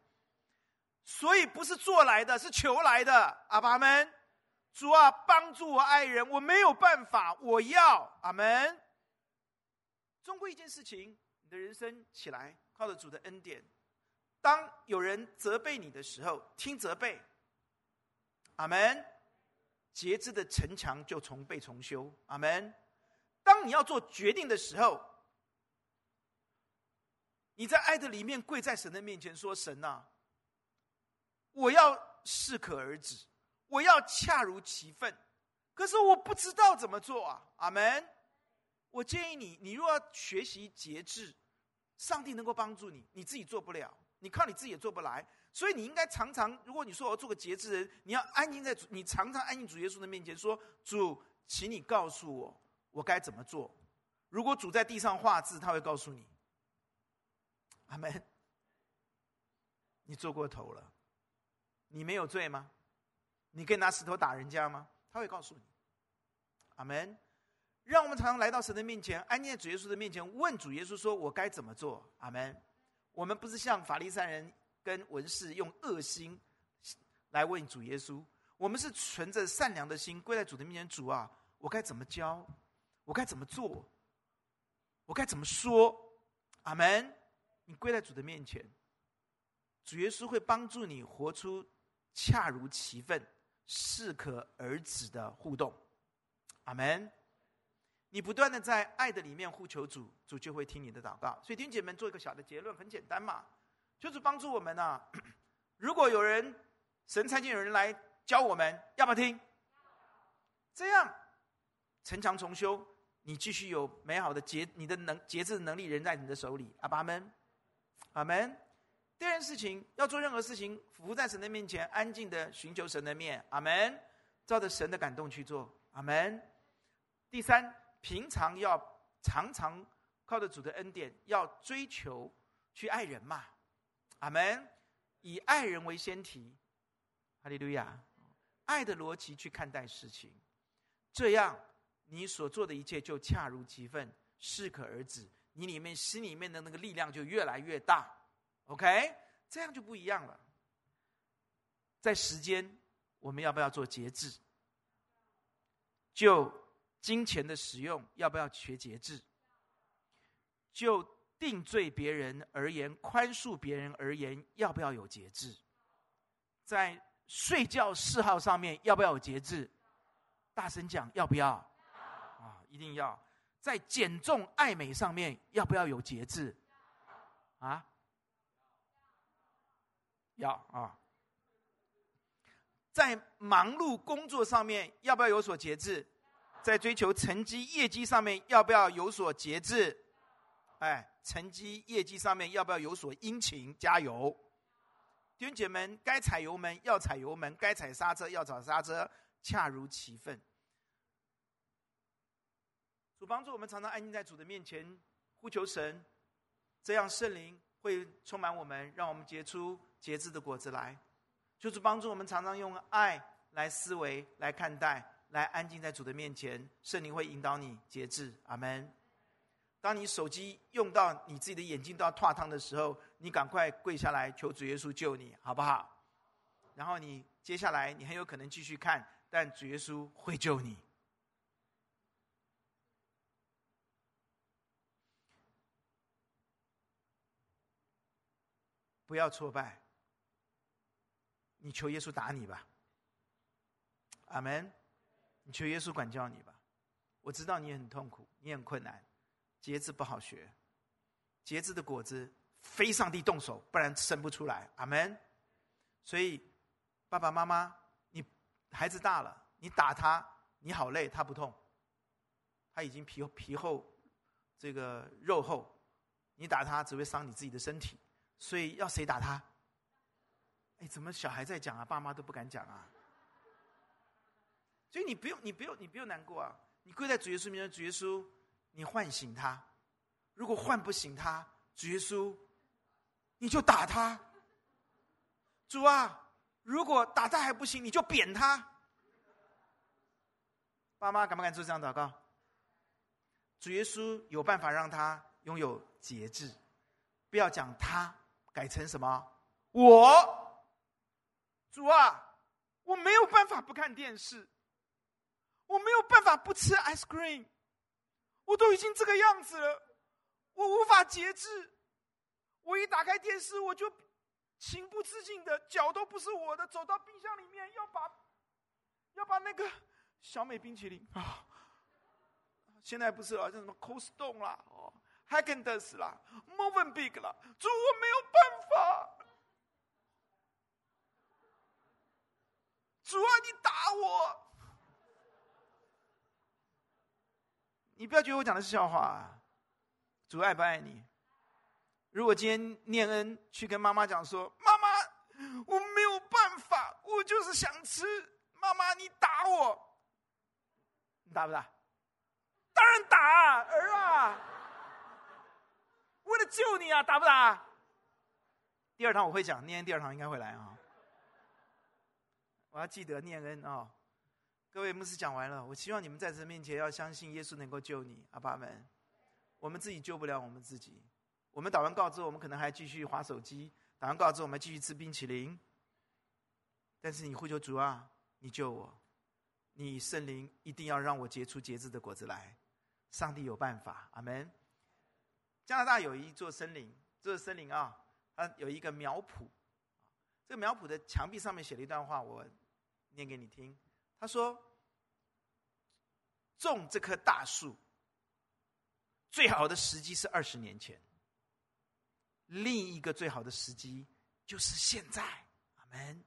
所以不是做来的，是求来的。阿爸阿门。主啊，帮助我爱人，我没有办法，我要。阿门。终归一件事情，你的人生起来，靠着主的恩典。当有人责备你的时候，听责备。阿门，节制的城墙就重被重修。阿门。当你要做决定的时候，你在爱的里面跪在神的面前说：“神啊，我要适可而止，我要恰如其分。可是我不知道怎么做啊。”阿门。我建议你，你若要学习节制，上帝能够帮助你，你自己做不了，你靠你自己也做不来。所以你应该常常，如果你说我要做个节制人，你要安静在主，你常常安静主耶稣的面前说：“主，请你告诉我，我该怎么做。”如果主在地上画字，他会告诉你。阿门。你做过头了，你没有罪吗？你可以拿石头打人家吗？他会告诉你。阿门。让我们常常来到神的面前，安静在主耶稣的面前，问主耶稣说：“我该怎么做？”阿门。我们不是像法利赛人。跟文士用恶心来问主耶稣，我们是存着善良的心跪在主的面前。主啊，我该怎么教？我该怎么做？我该怎么说？阿门！你跪在主的面前，主耶稣会帮助你活出恰如其分、适可而止的互动。阿门！你不断的在爱的里面呼求主，主就会听你的祷告。所以弟兄姐妹们做一个小的结论，很简单嘛。就是帮助我们呐、如果有人神差遣有人来教我们，要不要听？这样城墙重修，你继续有美好的节，你的能节制能力仍在你的手里。阿爸们，阿门。第二件事情，要做任何事情，伏在神的面前，安静的寻求神的面。阿门。照着神的感动去做。阿门。第三，平常要常常靠着主的恩典，要追求去爱人嘛。阿门，以爱人为先提，哈利路亚，爱的逻辑去看待事情，这样你所做的一切就恰如其分，适可而止，你里面心里面的那个力量就越来越大，OK，这样就不一样了。在时间，我们要不要做节制？就金钱的使用，要不要学节制？就定罪别人而言，宽恕别人而言，要不要有节制？在睡觉嗜好上面，要不要有节制？大声讲，要不要？啊，一定要！在减重爱美上面，要不要有节制？啊？要啊！在忙碌工作上面要不要有所节制？在追求成绩业绩上面要不要有所节制？哎，成绩业绩上面要不要有所殷勤？加油！弟兄姐妹们，该踩油门要踩油门，该踩刹车要踩刹车，恰如其分。主帮助我们，常常安静在主的面前，呼求神，这样圣灵会充满我们，让我们结出节制的果子来。就是帮助我们，常常用爱来思维、来看待、来安静在主的面前，圣灵会引导你节制。阿门。当你手机用到你自己的眼睛都要脱汤的时候，你赶快跪下来求主耶稣救你，好不好？然后你接下来你很有可能继续看，但主耶稣会救你。不要挫败，你求耶稣打你吧。阿门。你求耶稣管教你吧。我知道你很痛苦，你很困难。节制不好学，节制的果子非上帝动手，不然生不出来。阿门。所以，爸爸妈妈，你孩子大了，你打他，你好累，他不痛，他已经皮皮厚，这个肉厚，你打他只会伤你自己的身体。所以要谁打他？哎，怎么小孩在讲啊？爸妈都不敢讲啊。所以你不用，你不用，你不用难过啊！你跪在主耶稣面前，主耶稣。你唤醒他，如果唤不醒他，主耶稣，你就打他。主啊，如果打他还不行，你就扁他。爸妈敢不敢做这样祷告？主耶稣有办法让他拥有节制，不要讲他，改成什么？我。主啊，我没有办法不看电视，我没有办法不吃 ice cream。我都已经这个样子了，我无法节制。我一打开电视，我就情不自禁的，脚都不是我的，走到冰箱里面要把要把那个小美冰淇淋啊，现在不是了，叫什么 Costco 啦，哦，Häagen-Dazs 啦，Mövenpick 啦，主，我没有办法，主啊，你打我。你不要觉得我讲的是笑话啊！主爱不爱你？如果今天念恩去跟妈妈讲说：“妈妈，我没有办法，我就是想吃。”妈妈，你打我，你打不打？当然打啊，儿啊！为了救你啊，打不打？第二堂我会讲，念恩第二堂应该会来啊！我要记得念恩啊！各位牧师讲完了，我希望你们在神面前要相信耶稣能够救你，阿爸们。我们自己救不了我们自己。我们祷完告之后，我们可能还继续划手机；祷完告之后，我们继续吃冰淇淋。但是你呼求主啊，你救我！你圣灵一定要让我结出节制的果子来。上帝有办法，阿门。加拿大有一座森林，这个森林啊，它有一个苗圃。这个苗圃的墙壁上面写了一段话，我念给你听。他说：“种这棵大树，最好的时机是二十年前。另一个最好的时机就是现在。阿门。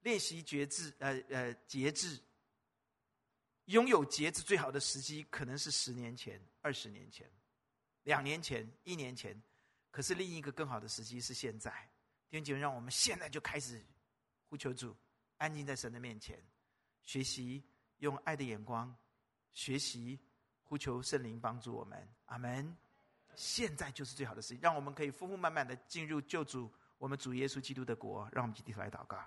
练习节制，呃呃，节制，拥有节制最好的时机可能是十年前、二十年前、两年前、一年前。可是另一个更好的时机是现在。弟兄姐妹，让我们现在就开始呼求主。”安静在神的面前，学习用爱的眼光，学习呼求圣灵帮助我们。阿门。现在就是最好的时机，让我们可以丰丰满满的进入救主我们主耶稣基督的国。让我们一起来祷告。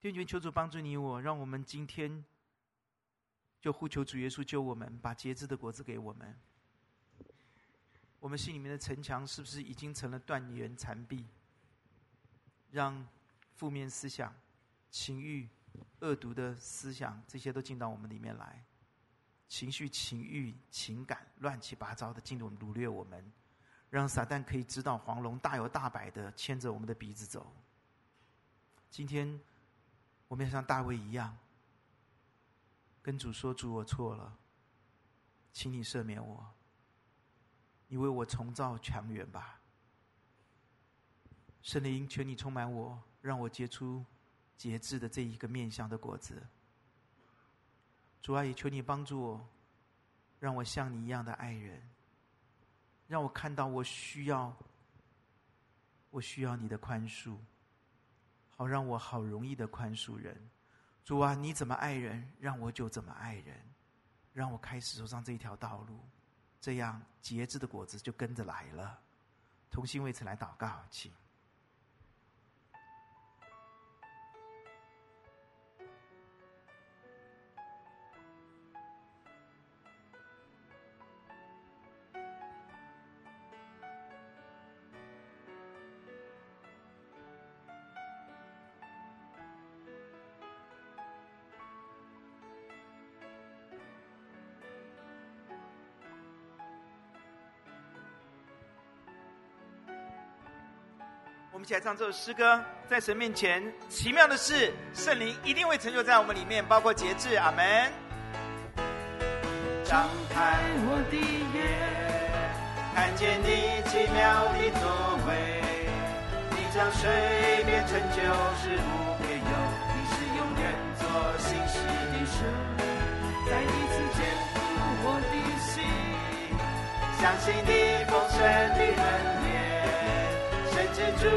天主求主帮助你我，让我们今天就呼求主耶稣救我们，把节制的果子给我们。我们心里面的城墙是不是已经成了断垣残壁？让负面思想、情欲、恶毒的思想，这些都进到我们里面来，情绪、情欲、情感乱七八糟的进入掳掠我们，让撒旦可以知道黄龙大摇大摆的牵着我们的鼻子走。今天，我们要像大卫一样，跟主说：“主，我错了，请你赦免我。”你为我重造墙垣吧，圣灵，求你充满我，让我结出节制的这一个面向的果子。主啊，也求你帮助我，让我像你一样的爱人，让我看到我需要，我需要你的宽恕，好让我好容易的宽恕人。主啊，你怎么爱人，让我就怎么爱人，让我开始走上这条道路，这样节制的果子就跟着来了。同心为此来祷告，请。一起来唱这首诗歌，在神面前奇妙的事，圣灵一定会成就在我们里面，包括节制。阿门。张开我的眼，看见你奇妙的作为，你将水变成酒，使无边有。你是永远做新事的神，再一次坚固我的心，相信你丰盛的恩典。记住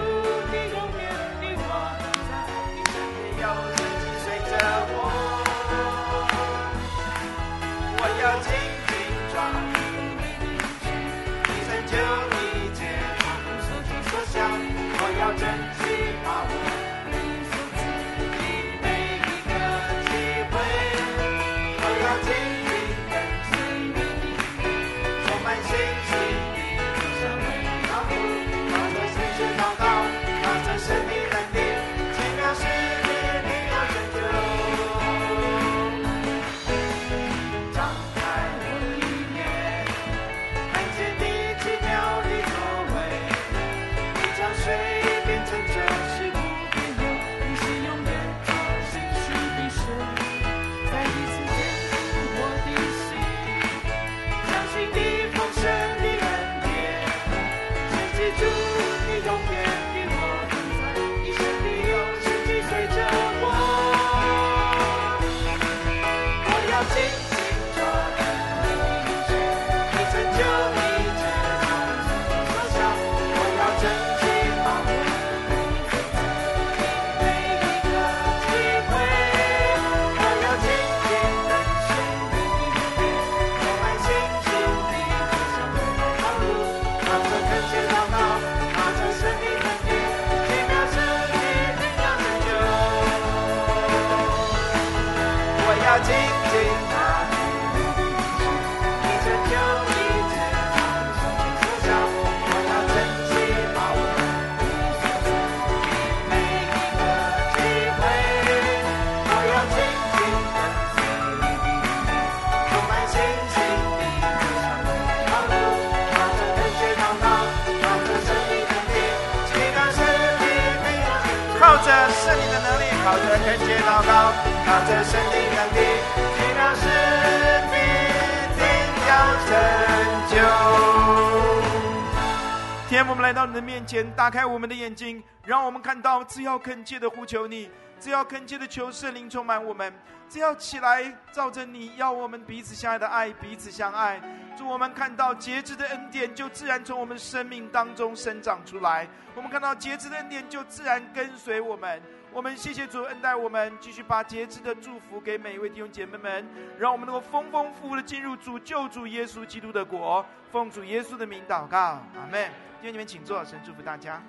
天，我们来到你的面前打开我们的眼睛，让我们看到，只要恳切的呼求你，只要恳切的求圣灵充满我们，只要起来照着你要我们彼此相爱的爱，彼此相爱。祝我们看到节制的恩典就自然从我们生命当中生长出来。我们看到节制的恩典就自然跟随我们。我们谢谢主恩待我们，继续把节制的祝福给每一位弟兄姐妹们，让我们能够丰丰富富的进入主救主耶稣基督的国。奉主耶稣的名祷告，阿门。弟兄们，请坐，神祝福大家。